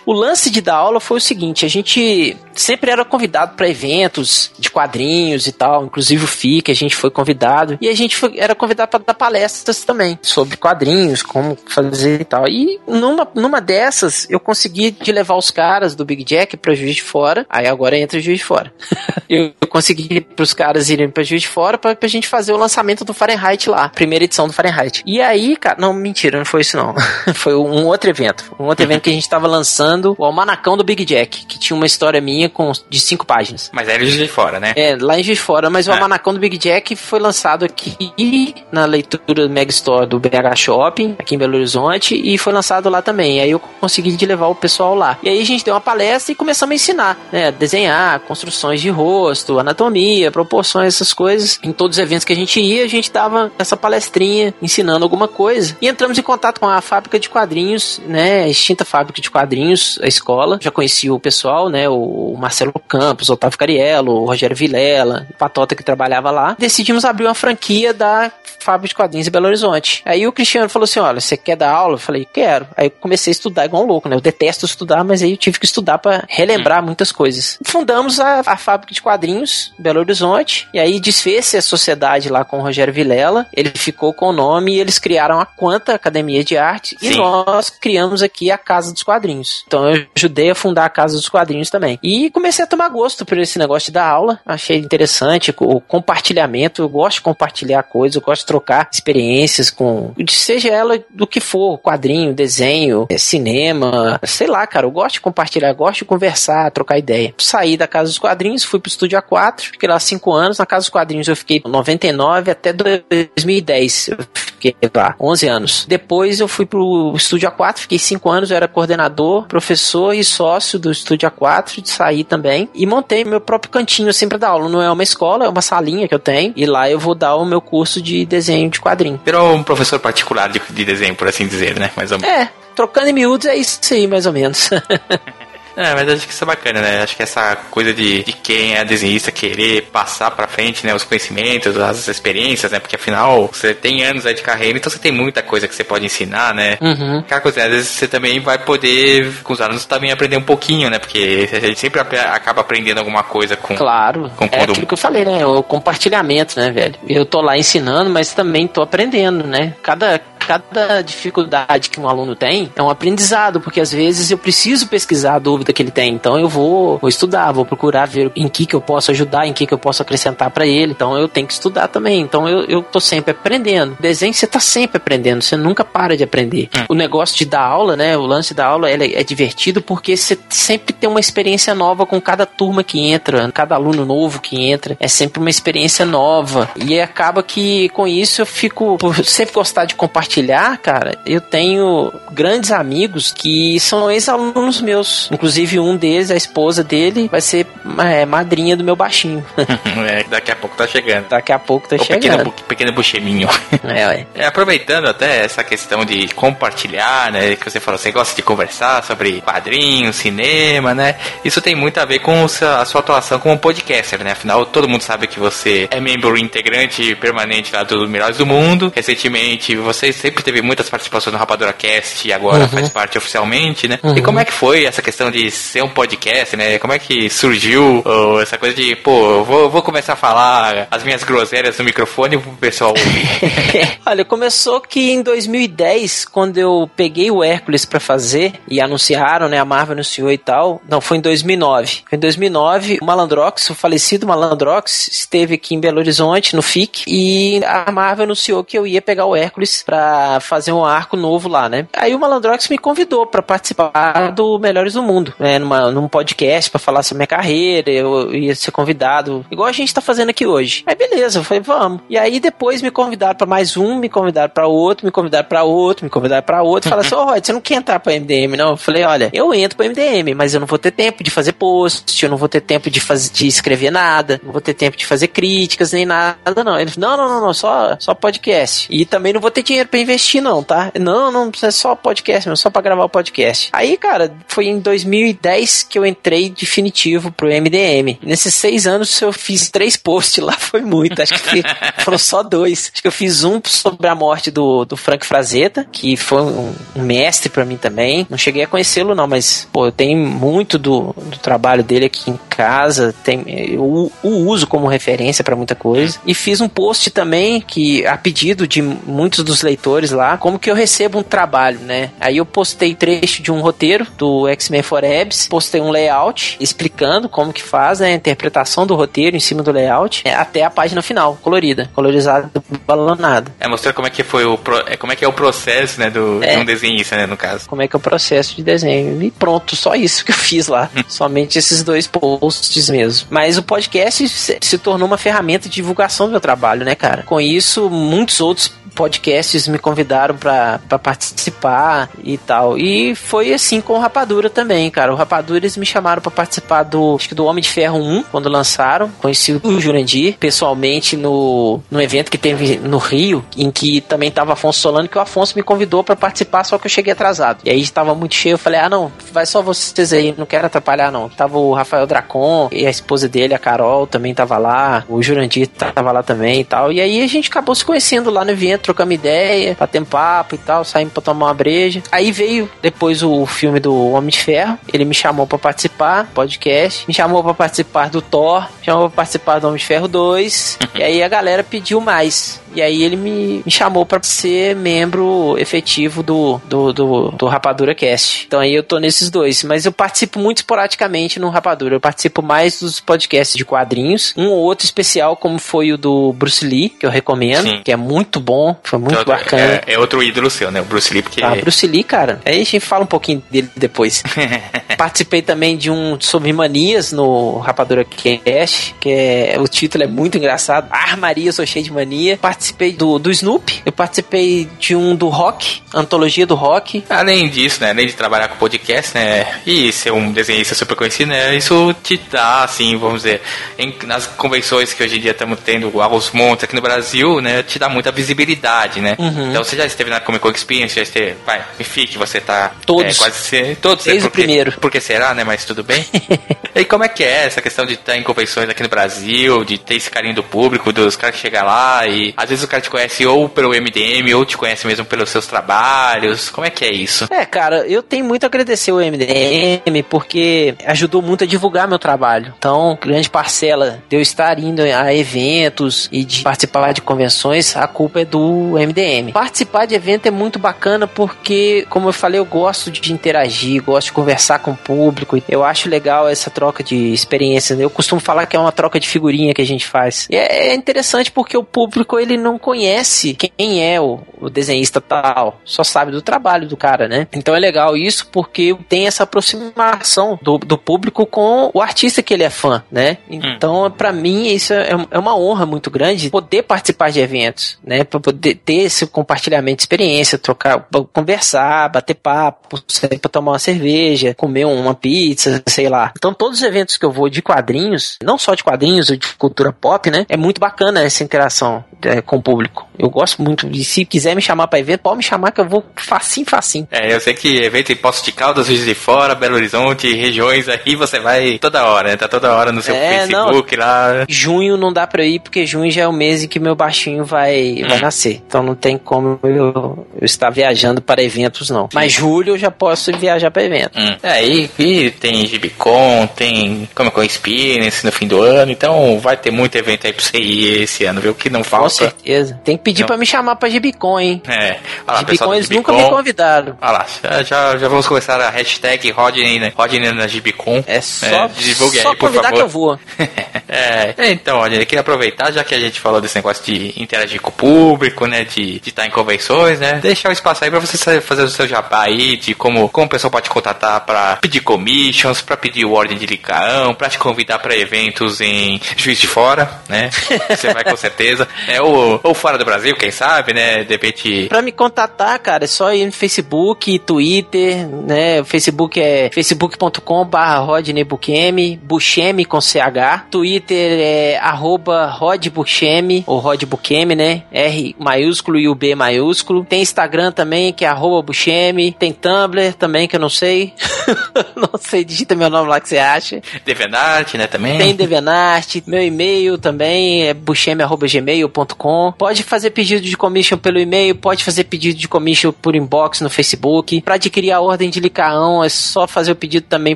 S3: O lance de dar aula foi o seguinte: a gente sempre era convidado para eventos de quadrinhos e tal, inclusive o FIC, a gente foi convidado. E a gente foi- era convidado para dar palestras também sobre quadrinhos, como fazer e tal. E numa, numa dessas, eu consegui de levar os caras do Big Jack pra Juiz de Fora. Aí agora entra o Juiz de Fora. eu, consegui ir pros caras irem pra Juiz de Fora pra, pra gente fazer o lançamento do Fahrenheit lá, primeira edição do Fahrenheit. E aí, cara, não, mentira, não foi isso não. foi um outro evento. Um outro evento que a gente tava lançando o Almanacão do Big Jack, que tinha uma história minha com, de cinco páginas.
S2: Mas era em Juiz de Fora, né?
S3: É, lá em Juiz de Fora, mas o é. Almanacão do Big Jack foi lançado aqui na leitura do Mega Store do BH Shopping, aqui em Belo Horizonte, e foi lançado lá também. Aí eu consegui levar o pessoal lá. E aí a gente deu uma palestra e começamos a ensinar, né? Desenhar, construções de rosto, anatomia, proporções, essas coisas. Em todos os eventos que a gente ia, a gente dava essa palestrinha ensinando alguma coisa. E entramos em contato com a fábrica de quadrinhos, né? A extinta fábrica de quadrinhos, a escola. Já conheci o pessoal, né? O Marcelo Campos, o Otávio Cariello, o Rogério Vilela, o Patota que trabalhava lá. Decidimos abrir uma franquia da fábrica de quadrinhos em Belo Horizonte. Aí o Cristiano falou assim: olha, você quer dar aula? Eu falei, quero. Aí eu comecei a estudar igual um louco, né? Eu detesto estudar, mas aí eu tive que estudar para relembrar hum. muitas coisas. Fundamos a, a fábrica de quadrinhos Belo Horizonte, e aí desfez-se a sociedade lá com o Rogério Vilela. Ele ficou com o nome e eles criaram a Quanta Academia de Arte, Sim. e nós criamos aqui a Casa dos Quadrinhos. Então eu ajudei a fundar a Casa dos Quadrinhos também. E comecei a tomar gosto por esse negócio dar aula, achei interessante o compartilhamento. Eu gosto de compartilhar coisas, eu gosto de trocar experiências com, seja ela do que for, quadrinho, desenho, é, cinema, sei lá, cara, eu gosto de compartilhar, gosto de conversar, trocar ideia. Saí da Casa dos Quadrinhos, fui pro Estúdio A4, fiquei lá cinco anos, na Casa dos Quadrinhos eu fiquei 99 até 2010, eu fiquei lá 11 anos. Depois eu fui pro Estúdio A4, fiquei cinco anos, eu era coordenador, professor e sócio do Estúdio A4, de sair também, e montei meu próprio cantinho assim pra dar aula. Não é uma escola, é uma salinha que eu tenho, e lá eu vou dar o meu curso de desenho desenho de quadrinho.
S2: Virou um professor particular de, de desenho, por assim dizer, né? Mais ou
S3: menos. É, trocando em miúdos é isso aí, mais ou menos.
S2: É, mas acho que isso é bacana, né? Acho que essa coisa de, de quem é desenhista querer passar pra frente, né? Os conhecimentos, as experiências, né? Porque afinal, você tem anos aí de carreira, então você tem muita coisa que você pode ensinar, né? Uhum. Aquela coisa, às vezes você também vai poder, com os alunos, também aprender um pouquinho, né? Porque a gente sempre acaba aprendendo alguma coisa com.
S3: Claro. Com é aquilo que eu falei, né? O compartilhamento, né, velho? Eu tô lá ensinando, mas também tô aprendendo, né? Cada, cada dificuldade que um aluno tem é um aprendizado, porque às vezes eu preciso pesquisar a dúvida que ele tem. Então eu vou, vou estudar, vou procurar ver em que que eu posso ajudar, em que que eu posso acrescentar para ele. Então eu tenho que estudar também. Então eu, eu tô sempre aprendendo. Desenho você tá sempre aprendendo, você nunca para de aprender. Hum. O negócio de dar aula, né? O lance da aula é, é divertido porque você sempre tem uma experiência nova com cada turma que entra, cada aluno novo que entra. É sempre uma experiência nova. E acaba que com isso eu fico, por sempre gostar de compartilhar compartilhar, cara, eu tenho grandes amigos que são ex-alunos meus. Inclusive, um deles, a esposa dele, vai ser é, madrinha do meu baixinho.
S2: é, daqui a pouco tá chegando.
S3: Daqui a pouco tá o chegando.
S2: Pequeno, pequeno bucheminho. É, é, aproveitando até essa questão de compartilhar, né? Que você falou, você gosta de conversar sobre quadrinhos, cinema, né? Isso tem muito a ver com a sua atuação como podcaster, né? Afinal, todo mundo sabe que você é membro integrante permanente lá dos Melhores do Mundo. Recentemente, você sempre teve muitas participações no Rapadura Cast e agora uhum. faz parte oficialmente, né? Uhum. E como é que foi essa questão de ser um podcast, né? Como é que surgiu oh, essa coisa de, pô, vou, vou começar a falar as minhas groselhas no microfone pro pessoal
S3: ouvir? Olha, começou que em 2010, quando eu peguei o Hércules para fazer e anunciaram, né? A Marvel anunciou e tal. Não, foi em 2009. Foi em 2009, o Malandrox, o falecido Malandrox, esteve aqui em Belo Horizonte, no FIC, e a Marvel anunciou que eu ia pegar o Hércules pra fazer um arco novo lá, né? Aí o Malandrox me convidou para participar do Melhores do Mundo, né? Numa, num podcast para falar sobre minha carreira, eu ia ser convidado, igual a gente tá fazendo aqui hoje. Aí beleza, eu falei, vamos. E aí depois me convidaram para mais um, me convidaram para outro, me convidaram para outro, me convidaram para outro. Falaram assim, ô oh, Rod, você não quer entrar pra MDM, não? Eu falei, olha, eu entro pra MDM, mas eu não vou ter tempo de fazer post, eu não vou ter tempo de, fazer, de escrever nada, não vou ter tempo de fazer críticas, nem nada, não. Ele falou, não, não, não, não, só, só podcast. E também não vou ter dinheiro pra investir, não, tá? Não, não precisa só podcast mesmo, só pra gravar o podcast. Aí, cara, foi em 2010 que eu entrei definitivo pro MDM. Nesses seis anos eu fiz três posts lá, foi muito. Acho que foram só dois. Acho que eu fiz um sobre a morte do, do Frank Frazetta, que foi um, um mestre para mim também. Não cheguei a conhecê-lo, não, mas, pô, eu tenho muito do, do trabalho dele aqui em casa. Tem, eu o uso como referência para muita coisa. E fiz um post também que, a pedido de muitos dos leitores, lá, como que eu recebo um trabalho, né? Aí eu postei trecho de um roteiro do X-Men Forebs, postei um layout explicando como que faz né, a interpretação do roteiro em cima do layout, é, até a página final, colorida, colorizada, balonada.
S2: É mostrar como é que foi o pro, é, como é que é o processo, né, do
S3: É.
S2: de um desenhista, né, no caso.
S3: Como é que é o processo de desenho. E pronto, só isso que eu fiz lá. Somente esses dois posts mesmo. Mas o podcast se, se tornou uma ferramenta de divulgação do meu trabalho, né, cara? Com isso, muitos outros podcasts me convidaram pra participar e tal. E foi assim com o Rapadura também, cara. O Rapadura eles me chamaram pra participar do, acho que do Homem de Ferro 1, quando lançaram. Conheci o Jurandir pessoalmente no, no evento que teve no Rio, em que também tava Afonso Solano, que o Afonso me convidou pra participar, só que eu cheguei atrasado. E aí estava muito cheio, eu falei, ah não, vai só vocês aí, não quero atrapalhar não. Tava o Rafael Dracon e a esposa dele, a Carol, também tava lá, o Jurandir tava lá também e tal. E aí a gente acabou se conhecendo lá no evento, trocamos ideia, batendo papo e tal, saímos pra tomar uma breja. Aí veio depois o filme do Homem de Ferro, ele me chamou pra participar, podcast, me chamou pra participar do Thor, me chamou pra participar do Homem de Ferro 2, e aí a galera pediu mais. E aí ele me, me chamou pra ser membro efetivo do, do, do, do Rapadura Cast. Então aí eu tô nesses dois. Mas eu participo muito esporadicamente no Rapadura. Eu participo mais dos podcasts de quadrinhos. Um ou outro especial, como foi o do Bruce Lee, que eu recomendo,
S2: Sim.
S3: que é muito bom, foi muito
S2: Então,
S3: bacana.
S2: É, é outro ídolo seu, né, o Bruce Lee, porque
S3: Ah, Bruce Lee, cara. Aí a gente fala um pouquinho dele depois. Participei também de um sobre manias no Rapadura Cast, que é, o título é muito engraçado. Ah, Maria, eu sou cheio de mania. Participei do, do Snoopy. Eu participei de um do rock, antologia do rock.
S2: Além disso, né, além de trabalhar com podcast, né, e ser um desenhista super conhecido, né, isso te dá, assim, vamos dizer, em- nas convenções que hoje em dia estamos tendo aos montes aqui no Brasil, né, te dá muita visibilidade, né.
S3: Uhum.
S2: Então você já esteve na Comic Con Experience, já esteve, vai, me fique, você tá
S3: Todos.
S2: é, quase se- todos,
S3: Desde o
S2: porque,
S3: primeiro.
S2: Porque será, né, mas tudo bem. e como é que é essa questão de estar em convenções aqui no Brasil, de ter esse carinho do público, dos caras que chegam lá e às vezes o cara te conhece ou pelo MDM ou te conhece mesmo pelos seus trabalhos, como é que é isso?
S3: É, cara, eu tenho muito a agradecer o MDM porque ajudou muito a divulgar meu trabalho. Então, grande parcela de eu estar indo a eventos e de participar de convenções, a culpa é do MDM. Participar de evento é muito bacana porque, como eu falei, eu gosto de interagir, gosto de conversar com o público. Eu acho legal essa troca de experiências. Eu costumo falar que é uma troca de figurinha que a gente faz. E é é interessante porque o público ele não conhece quem é o, o desenhista tal, só sabe do trabalho do cara, né? Então é legal isso porque tem essa aproximação do, do público com o artista que ele é fã, né? Então, pra mim, isso é, é uma honra muito grande poder participar de eventos, né? Pra poder ter esse compartilhamento de experiência, trocar, conversar, bater papo, sair pra tomar uma cerveja, comer uma pizza, sei lá. Então, todos os eventos que eu vou de quadrinhos, não só de quadrinhos ou de cultura pop, né? É muito bacana essa interação é, com o público. Eu gosto muito. E se quiser me chamar pra evento, pode me chamar que eu vou facinho, facinho.
S2: É, eu sei que evento em Poços de Caldas, Juiz de Fora, Belo Horizonte, regiões aí, você vai toda hora, né? Tá toda hora no seu
S3: É,
S2: Facebook lá.
S3: Junho não dá pra ir, porque junho já é o mês em que meu baixinho vai, vai nascer. Então não tem como eu, eu estar viajando para eventos, não. Mas julho eu já posso viajar para evento.
S2: Hum. É, e, e tem Gibicon, tem Comic Con Experience no fim do ano, então vai ter muito evento aí pra você ir esse ano, viu? Que não
S3: Com
S2: falta.
S3: certeza. Tem que pedir pra me chamar pra Gibicon, hein?
S2: É, olha
S3: Gibicon eles nunca
S2: Gibicon.
S3: me convidaram.
S2: Olha lá, já, já, vamos começar a hashtag Rodney, né? Rodney na Gibicon.
S3: É só,
S2: divulgue
S3: só
S2: aí, por
S3: convidar
S2: favor.
S3: que eu vou.
S2: é, então, olha, eu queria aproveitar, já que a gente falou desse negócio de interagir com o público, né, de estar em convenções, né, deixar o espaço aí pra você fazer o seu jabá aí, de como, como o pessoal pode te contatar pra pedir commissions, pra pedir ordem de licaão, pra te convidar pra eventos em Juiz de Fora, né, você vai com certeza, é, ou, ou fora do Brasil, quem sabe, né, de repente...
S3: Pra me contatar, cara, é só ir no Facebook, Twitter, né? O Facebook é facebook.com barra Rodney Buchemi, Buchemi com CH. Twitter é arroba Rod Buchemi, ou Rod Buchemi, né? R maiúsculo e o B maiúsculo. Tem Instagram também, que é arroba Buchemi. Tem Tumblr também, que eu não sei. não sei, digita meu nome lá que você acha.
S2: Devenart, né, também.
S3: Tem Devenart, meu e-mail também é bucheme.gmail.com. Pode fazer pedido de commission pelo e-mail, pode fazer pedido de commission por inbox no Facebook. Para adquirir a ordem de licaão é só fazer o pedido também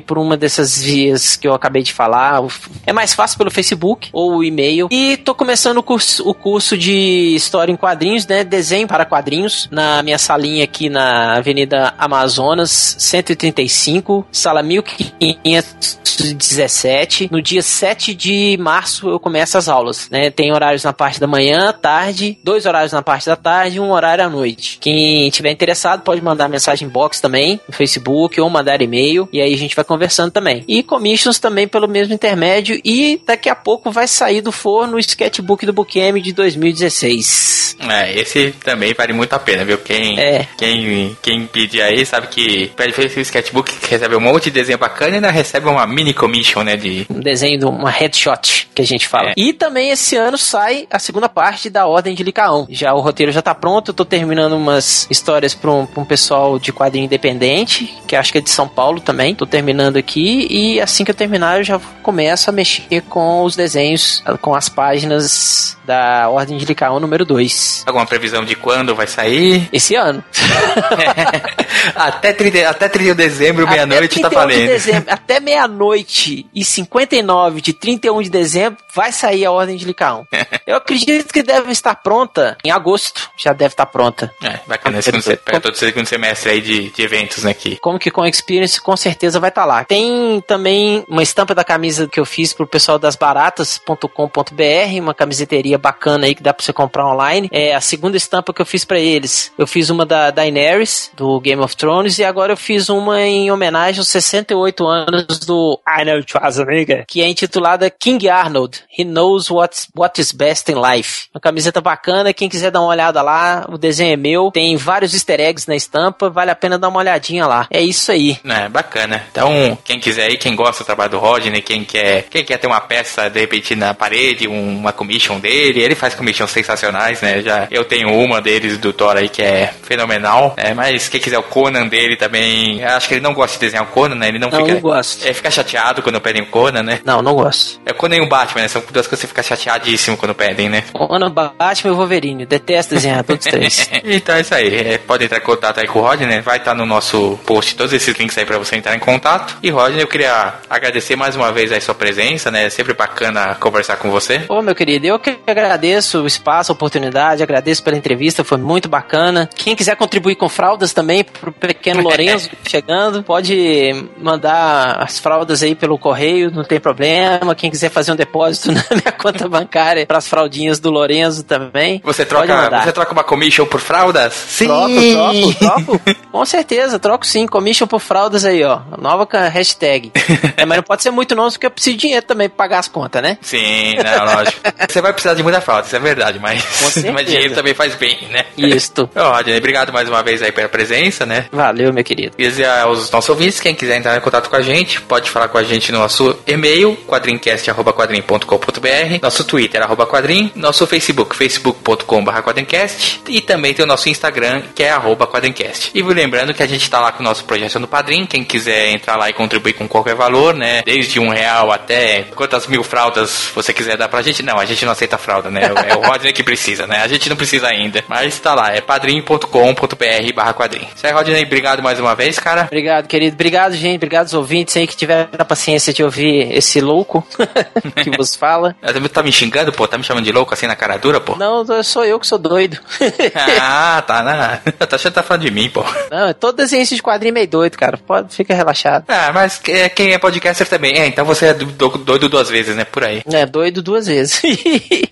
S3: por uma dessas vias que eu acabei de falar. É mais fácil pelo Facebook ou o e-mail. E tô começando o curso, o curso de História em Quadrinhos, né? Desenho para quadrinhos, na minha salinha aqui na Avenida Amazonas, 135, sala 1517. No dia 7 de março eu começo as aulas, né? Tem horários na parte da manhã, tarde, dois horários na parte da tarde e um horário à noite. Quem tiver interessado pode mandar mensagem box também no Facebook ou mandar e-mail e aí a gente vai conversando também. E commissions também pelo mesmo intermédio e daqui a pouco vai sair do forno o sketchbook do Bookm de 2016.
S2: É, esse também vale muito a pena, viu? Quem,
S3: É.
S2: quem, quem pedir aí sabe que pede esse sketchbook que recebe um monte de desenho bacana e ainda recebe uma mini commission, né? De...
S3: Um desenho de uma headshot que a gente fala.
S2: É.
S3: E também esse ano sai a segunda parte da Ordem de Licaão. Já o roteiro já tá pronto, eu tô terminando umas histórias pra um, pra um pessoal de quadrinho independente, que acho que é de São Paulo também. Tô terminando aqui e assim que eu terminar eu já começo a mexer com os desenhos, com as páginas da Ordem de Licaão número 2.
S2: Alguma previsão de quando vai sair?
S3: Esse ano.
S2: até, 30, até 31 de dezembro, meia-noite, tá
S3: Até 31 de
S2: valendo.
S3: dezembro, até meia-noite e 59 de 31 de dezembro vai sair a Ordem de Licaão. Eu acredito que deve estar pronta em agosto. Já deve estar pronta.
S2: É, bacana, segundo, se- pega todo segundo semestre aí de, de eventos, né? Aqui.
S3: Como que com Experience com certeza vai estar lá. Tem também uma estampa da camisa que eu fiz pro pessoal das baratas.com.br, uma camiseteria bacana aí que dá pra você comprar online. É a segunda estampa que eu fiz pra eles. Eu fiz uma da Daenerys, do Game of Thrones, e agora eu fiz uma em homenagem aos 68 anos do Arnold Schwarzenegger, que é intitulada King Arnold. He knows what's, what is best in life. Uma camiseta bacana, quem quiser dar uma olhada lá, o desenho é meu, tem vários easter eggs na estampa, vale a pena dar uma olhadinha lá. É isso aí.
S2: É, bacana. Então, quem quiser aí, quem gosta do trabalho do Rodney, quem quer, quem quer ter uma peça, de repente, na parede, um- uma commission dele, ele faz commissions sensacionais, né? Já, eu tenho uma deles do Thor aí que é fenomenal, né? Mas quem quiser o Conan dele também, eu acho que ele não gosta de desenhar o Conan, né? Ele não,
S3: Não,
S2: fica...
S3: não gosto.
S2: É, fica chateado quando pedem o Conan, né?
S3: Não, não gosto.
S2: É o Conan e o Batman, né? São duas coisas que você fica chateadíssimo quando pedem, né?
S3: Ana Batman e o Wolverine. Detesto desenhar todos os três.
S2: então é isso aí. É, pode entrar em contato aí com o Rodney, né? vai estar no nosso post todos esses links aí pra você entrar em contato. E Rodney, eu queria agradecer mais uma vez aí sua presença, né? É sempre bacana conversar com você.
S3: Ô, meu querido, eu que agradeço o espaço, a oportunidade, agradeço pela entrevista, foi muito bacana. Quem quiser contribuir com fraldas também, pro pequeno Lorenzo chegando, pode mandar as fraldas aí pelo correio, não tem problema. Quem quiser fazer um depósito na minha conta bancária pras fraldinhas do Lorenzo também,
S2: Você troca, você troca uma commission por fraldas? Sim!
S3: Troco, troco, troco. Com certeza, troco sim. Commission por fraldas aí, ó. Nova hashtag. É, mas não pode ser muito não, porque eu preciso de dinheiro também pra pagar as contas, né?
S2: Sim, não, lógico. Você vai precisar de muita fralda, isso é verdade, mas,
S3: certeza.
S2: mas dinheiro também faz bem, né?
S3: Isto.
S2: Ô, Rodney, obrigado mais uma vez aí pela presença, né?
S3: Valeu, meu querido.
S2: E aos nossos ouvintes, quem quiser entrar em contato com a gente, pode falar com a gente no nosso e-mail, quadrincast.quadrim.com.br, nosso Twitter, arroba quadrim, nosso Facebook, facebook.com.br quadrincast, e também tem o nosso Instagram, que é arroba quadrincast. E lembrando que a gente tá lá com o nosso projeto no Padrim, quem quiser entrar lá e contribuir com qualquer valor, né, desde um real até quantas mil fraldas você quiser dar pra gente, não, a gente não aceita fralda, né, é o Rodney que precisa, né, a gente não precisa ainda, mas tá lá, é padrim.com.br barra quadrim. Isso aí, Rodney, obrigado mais uma vez, cara.
S3: Obrigado, querido. Obrigado, gente. Obrigado aos ouvintes aí que tiveram a paciência de ouvir esse louco que vos fala.
S2: Tá me xingando, pô? Tá me chamando de louco assim na cara dura, pô?
S3: Não, sou eu que sou doido.
S2: ah, tá, na... Tá achando que tá falando de mim, pô.
S3: Não, todo desenhista de quadrinho é meio doido, cara. Pode, fica relaxado.
S2: Ah, mas que- quem é podcaster também. É, então você é do- do- doido duas vezes, né? Por aí.
S3: É, doido duas vezes.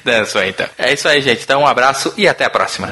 S2: É isso aí, então. É isso aí, gente. Então um abraço e até a próxima.